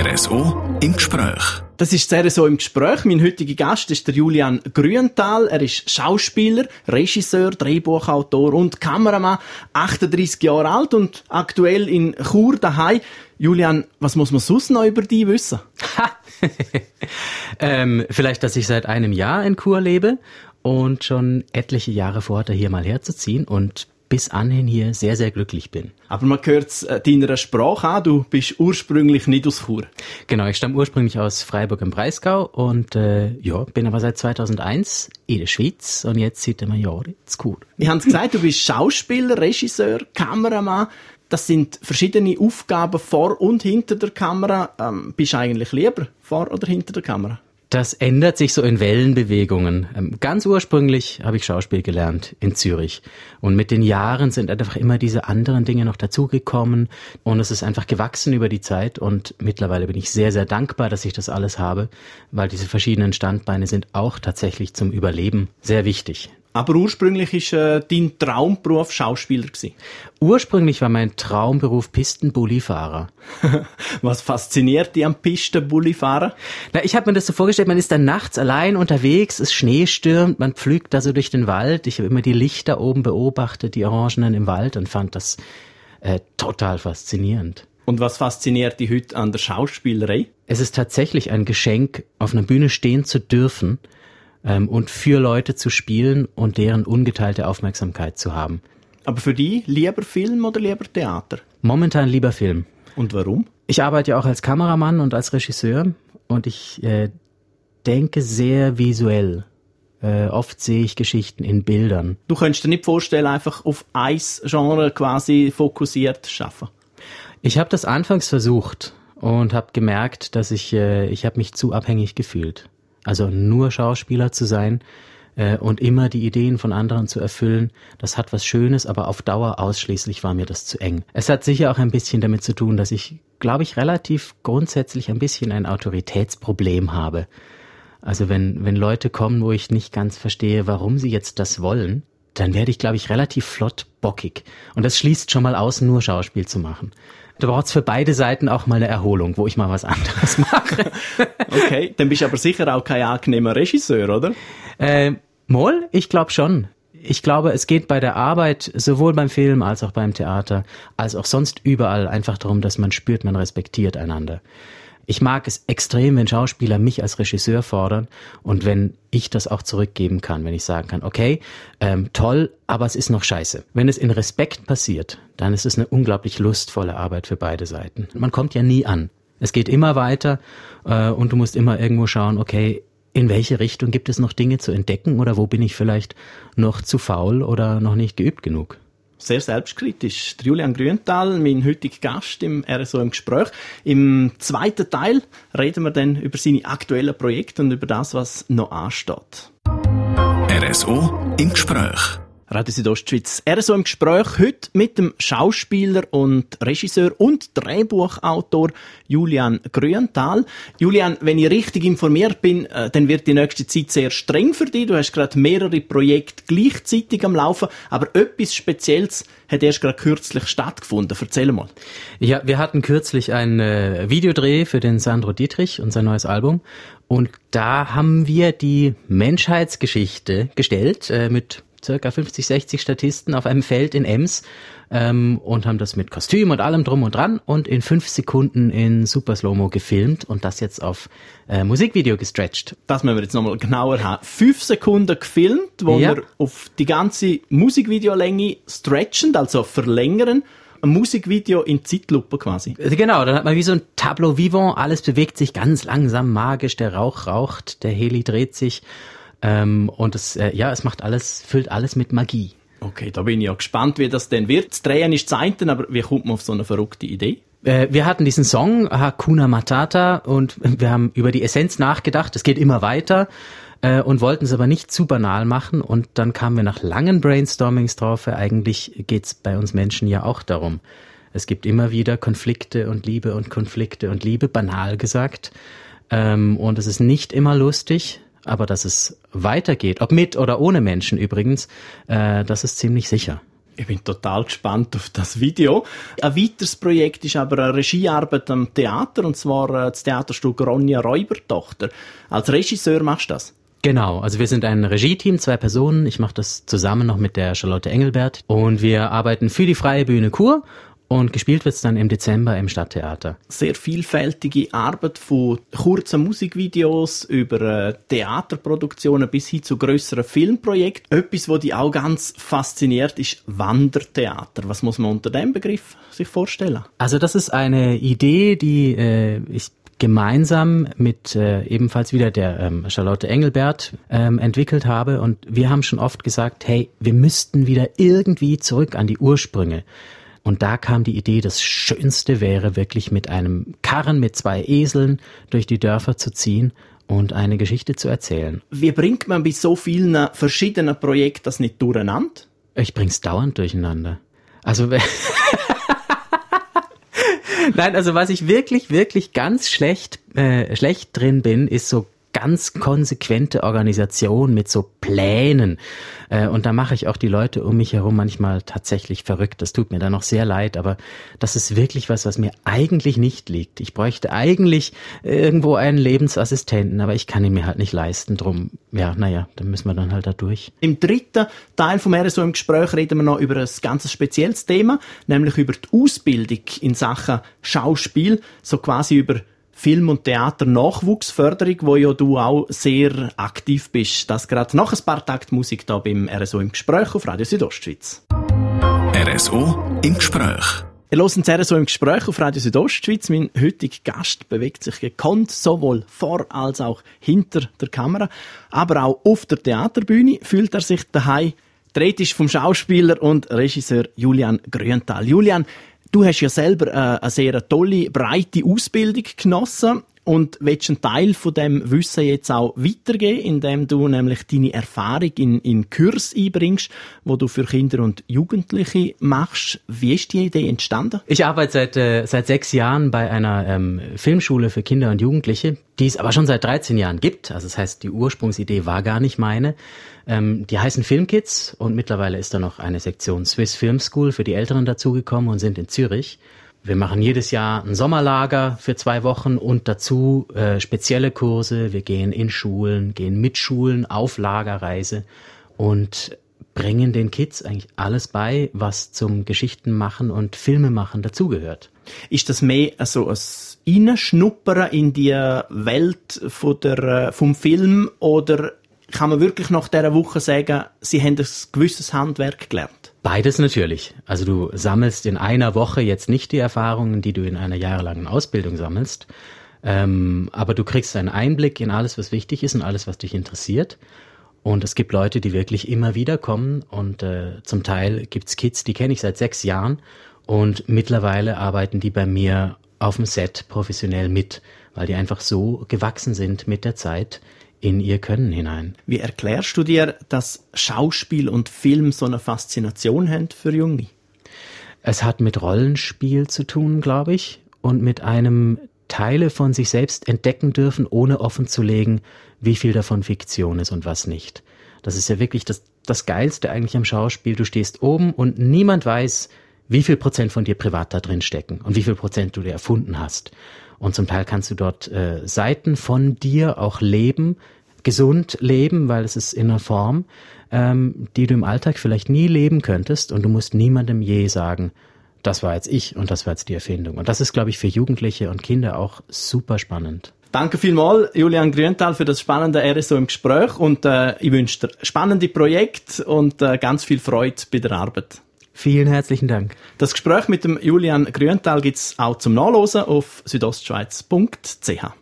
RSO im Gespräch. Das ist sehr so im Gespräch. Mein heutiger Gast ist der Julian Grünthal. Er ist Schauspieler, Regisseur, Drehbuchautor und Kameramann, 38 Jahre alt und aktuell in Chur daheim. Julian, was muss man sonst noch über dich wissen? ähm, vielleicht, dass ich seit einem Jahr in Chur lebe und schon etliche Jahre vorhatte, hier mal herzuziehen und bis anhin hier sehr, sehr glücklich bin. Aber man hört es äh, deiner Sprache an, du bist ursprünglich nicht aus Chur. Genau, ich stamme ursprünglich aus Freiburg im Breisgau und äh, ja, bin aber seit 2001 in der Schweiz und jetzt seit einem Jahr in Chur. Ich habe gesagt, du bist Schauspieler, Regisseur, Kameramann. Das sind verschiedene Aufgaben vor und hinter der Kamera. Ähm, bist du eigentlich lieber vor oder hinter der Kamera? Das ändert sich so in Wellenbewegungen. Ähm, ganz ursprünglich habe ich Schauspiel gelernt in Zürich. Und mit den Jahren sind einfach immer diese anderen Dinge noch dazugekommen. Und es ist einfach gewachsen über die Zeit. Und mittlerweile bin ich sehr, sehr dankbar, dass ich das alles habe, weil diese verschiedenen Standbeine sind auch tatsächlich zum Überleben sehr wichtig. Aber ursprünglich war äh, dein Traumberuf Schauspieler gewesen. Ursprünglich war mein Traumberuf Pistenbullifahrer. Was fasziniert dich am Pistenbullifahrer? Na, ich habe mir das so vorgestellt, man ist dann nachts allein unterwegs, es Schnee stürmt, man pflügt da so durch den Wald. Ich habe immer die Lichter oben beobachtet, die Orangenen im Wald und fand das äh, total faszinierend. Und was fasziniert dich heute an der Schauspielerei? Es ist tatsächlich ein Geschenk, auf einer Bühne stehen zu dürfen – ähm, und für Leute zu spielen und deren ungeteilte Aufmerksamkeit zu haben. Aber für die lieber Film oder lieber Theater? Momentan lieber Film. Und warum? Ich arbeite ja auch als Kameramann und als Regisseur und ich äh, denke sehr visuell. Äh, oft sehe ich Geschichten in Bildern. Du könntest dir nicht vorstellen, einfach auf ein Genre quasi fokussiert zu schaffen? Ich habe das anfangs versucht und habe gemerkt, dass ich äh, ich habe mich zu abhängig gefühlt. Also nur Schauspieler zu sein äh, und immer die Ideen von anderen zu erfüllen, das hat was Schönes, aber auf Dauer ausschließlich war mir das zu eng. Es hat sicher auch ein bisschen damit zu tun, dass ich, glaube ich, relativ grundsätzlich ein bisschen ein Autoritätsproblem habe. Also wenn, wenn Leute kommen, wo ich nicht ganz verstehe, warum sie jetzt das wollen, dann werde ich, glaube ich, relativ flott bockig. Und das schließt schon mal aus, nur Schauspiel zu machen. Da braucht es für beide Seiten auch mal eine Erholung, wo ich mal was anderes mache. okay, dann bist du aber sicher auch kein angenehmer Regisseur, oder? Äh, Moll, ich glaube schon. Ich glaube, es geht bei der Arbeit, sowohl beim Film als auch beim Theater, als auch sonst überall einfach darum, dass man spürt, man respektiert einander. Ich mag es extrem, wenn Schauspieler mich als Regisseur fordern und wenn ich das auch zurückgeben kann, wenn ich sagen kann, okay, ähm, toll, aber es ist noch scheiße. Wenn es in Respekt passiert, dann ist es eine unglaublich lustvolle Arbeit für beide Seiten. Man kommt ja nie an. Es geht immer weiter äh, und du musst immer irgendwo schauen, okay, in welche Richtung gibt es noch Dinge zu entdecken oder wo bin ich vielleicht noch zu faul oder noch nicht geübt genug? Sehr selbstkritisch. Der Julian Grünthal, mein heutiger Gast im RSO im Gespräch. Im zweiten Teil reden wir dann über seine aktuellen Projekte und über das, was noch ansteht. RSO im Gespräch. Radio Südostschweiz. Er so im Gespräch heute mit dem Schauspieler und Regisseur und Drehbuchautor Julian Grünthal. Julian, wenn ich richtig informiert bin, äh, dann wird die nächste Zeit sehr streng für dich. Du hast gerade mehrere Projekte gleichzeitig am Laufen, aber etwas Spezielles hat erst gerade kürzlich stattgefunden. Erzähl mal. Ja, wir hatten kürzlich einen äh, Videodreh für den Sandro Dietrich und sein neues Album. Und da haben wir die Menschheitsgeschichte gestellt äh, mit circa 50, 60 Statisten auf einem Feld in Ems ähm, und haben das mit Kostüm und allem drum und dran und in fünf Sekunden in Super Slow-Mo gefilmt und das jetzt auf äh, Musikvideo gestretched. Das müssen wir jetzt nochmal genauer haben. Fünf Sekunden gefilmt, wo ja. wir auf die ganze Musikvideolänge stretchen, also verlängern ein Musikvideo in Zeitlupe quasi. Genau, dann hat man wie so ein Tableau vivant, alles bewegt sich ganz langsam, magisch, der Rauch raucht, der Heli dreht sich ähm, und es, äh, ja, es macht alles, füllt alles mit Magie. Okay, da bin ich ja gespannt, wie das denn wird. Das Drehen ist Zeiten, aber wie kommt man auf so eine verrückte Idee? Äh, wir hatten diesen Song Hakuna Matata und wir haben über die Essenz nachgedacht. Es geht immer weiter äh, und wollten es aber nicht zu banal machen. Und dann kamen wir nach langen Brainstormings drauf. Eigentlich geht's bei uns Menschen ja auch darum. Es gibt immer wieder Konflikte und Liebe und Konflikte und Liebe, banal gesagt. Ähm, und es ist nicht immer lustig. Aber dass es weitergeht, ob mit oder ohne Menschen übrigens, äh, das ist ziemlich sicher. Ich bin total gespannt auf das Video. Ein weiteres Projekt ist aber eine Regiearbeit am Theater, und zwar äh, das Theaterstück Ronja Räubertochter. Als Regisseur machst du das? Genau, also wir sind ein Regie-Team, zwei Personen. Ich mache das zusammen noch mit der Charlotte Engelbert und wir arbeiten für die Freie Bühne Kur und gespielt wird's dann im Dezember im Stadttheater. Sehr vielfältige Arbeit von kurzen Musikvideos über äh, Theaterproduktionen bis hin zu grösseren Filmprojekten. Etwas, was dich auch ganz fasziniert, ist Wandertheater. Was muss man unter dem Begriff sich vorstellen? Also das ist eine Idee, die äh, ich gemeinsam mit äh, ebenfalls wieder der ähm, Charlotte Engelbert ähm, entwickelt habe. Und wir haben schon oft gesagt, hey, wir müssten wieder irgendwie zurück an die Ursprünge. Und da kam die Idee, das Schönste wäre wirklich mit einem Karren mit zwei Eseln durch die Dörfer zu ziehen und eine Geschichte zu erzählen. Wie bringt man bei so vielen verschiedenen Projekten das nicht durcheinander? Ich bring's dauernd durcheinander. Also Nein, also was ich wirklich, wirklich ganz schlecht, äh, schlecht drin bin, ist so ganz konsequente Organisation mit so Plänen. Äh, und da mache ich auch die Leute um mich herum manchmal tatsächlich verrückt. Das tut mir dann noch sehr leid, aber das ist wirklich was, was mir eigentlich nicht liegt. Ich bräuchte eigentlich irgendwo einen Lebensassistenten, aber ich kann ihn mir halt nicht leisten. Drum, ja, naja, dann müssen wir dann halt da durch. Im dritten Teil vom RSO im Gespräch reden wir noch über ein ganz spezielles Thema, nämlich über die Ausbildung in Sachen Schauspiel, so quasi über Film- und Theater-Nachwuchsförderung, wo ja du auch sehr aktiv bist. Das gerade nach ein paar Takt Musik da beim RSO im Gespräch auf Radio Südostschweiz. RSO im Gespräch. Ihr hört das RSO im Gespräch auf Radio Südostschweiz. Mein heutiger Gast bewegt sich gekonnt, sowohl vor als auch hinter der Kamera. Aber auch auf der Theaterbühne fühlt er sich daheim. Dreht ist vom Schauspieler und Regisseur Julian Grünthal. Julian, Du hast ja selber äh, eine sehr tolle, breite Ausbildung genossen und willst einen Teil von dem Wissen jetzt auch weitergeben, indem du nämlich deine Erfahrung in, in Kurs einbringst, wo du für Kinder und Jugendliche machst. Wie ist die Idee entstanden? Ich arbeite seit, äh, seit sechs Jahren bei einer ähm, Filmschule für Kinder und Jugendliche, die es aber schon seit 13 Jahren gibt. Also das heißt, die Ursprungsidee war gar nicht meine. Ähm, die heißen Filmkids und mittlerweile ist da noch eine Sektion Swiss Film School für die Älteren dazugekommen und sind in Zürich. Wir machen jedes Jahr ein Sommerlager für zwei Wochen und dazu äh, spezielle Kurse. Wir gehen in Schulen, gehen mit Schulen auf Lagerreise und bringen den Kids eigentlich alles bei, was zum Geschichtenmachen und Filmemachen dazugehört. Ist das mehr also ein Reinschnuppern in die Welt von der, äh, vom Film oder kann man wirklich nach dieser Woche sagen, Sie haben ein gewisses Handwerk gelernt? Beides natürlich. Also du sammelst in einer Woche jetzt nicht die Erfahrungen, die du in einer jahrelangen Ausbildung sammelst, ähm, aber du kriegst einen Einblick in alles, was wichtig ist und alles, was dich interessiert. Und es gibt Leute, die wirklich immer wieder kommen und äh, zum Teil gibt's Kids, die kenne ich seit sechs Jahren und mittlerweile arbeiten die bei mir auf dem Set professionell mit, weil die einfach so gewachsen sind mit der Zeit, in ihr Können hinein. Wie erklärst du dir, dass Schauspiel und Film so eine Faszination haben für Junge? Es hat mit Rollenspiel zu tun, glaube ich, und mit einem Teile von sich selbst entdecken dürfen, ohne offen zu legen, wie viel davon Fiktion ist und was nicht. Das ist ja wirklich das, das Geilste eigentlich am Schauspiel. Du stehst oben und niemand weiß, wie viel Prozent von dir privat da drin stecken und wie viel Prozent du dir erfunden hast. Und zum Teil kannst du dort äh, Seiten von dir auch leben, gesund leben, weil es ist in einer Form, ähm, die du im Alltag vielleicht nie leben könntest und du musst niemandem je sagen, das war jetzt ich und das war jetzt die Erfindung. Und das ist, glaube ich, für Jugendliche und Kinder auch super spannend. Danke vielmals, Julian Grünthal, für das spannende RSO im Gespräch und äh, ich wünsche dir spannende Projekte und äh, ganz viel Freude bei der Arbeit. Vielen herzlichen Dank. Das Gespräch mit dem Julian Grünthal gibt's auch zum Nachlesen auf südostschweiz.ch.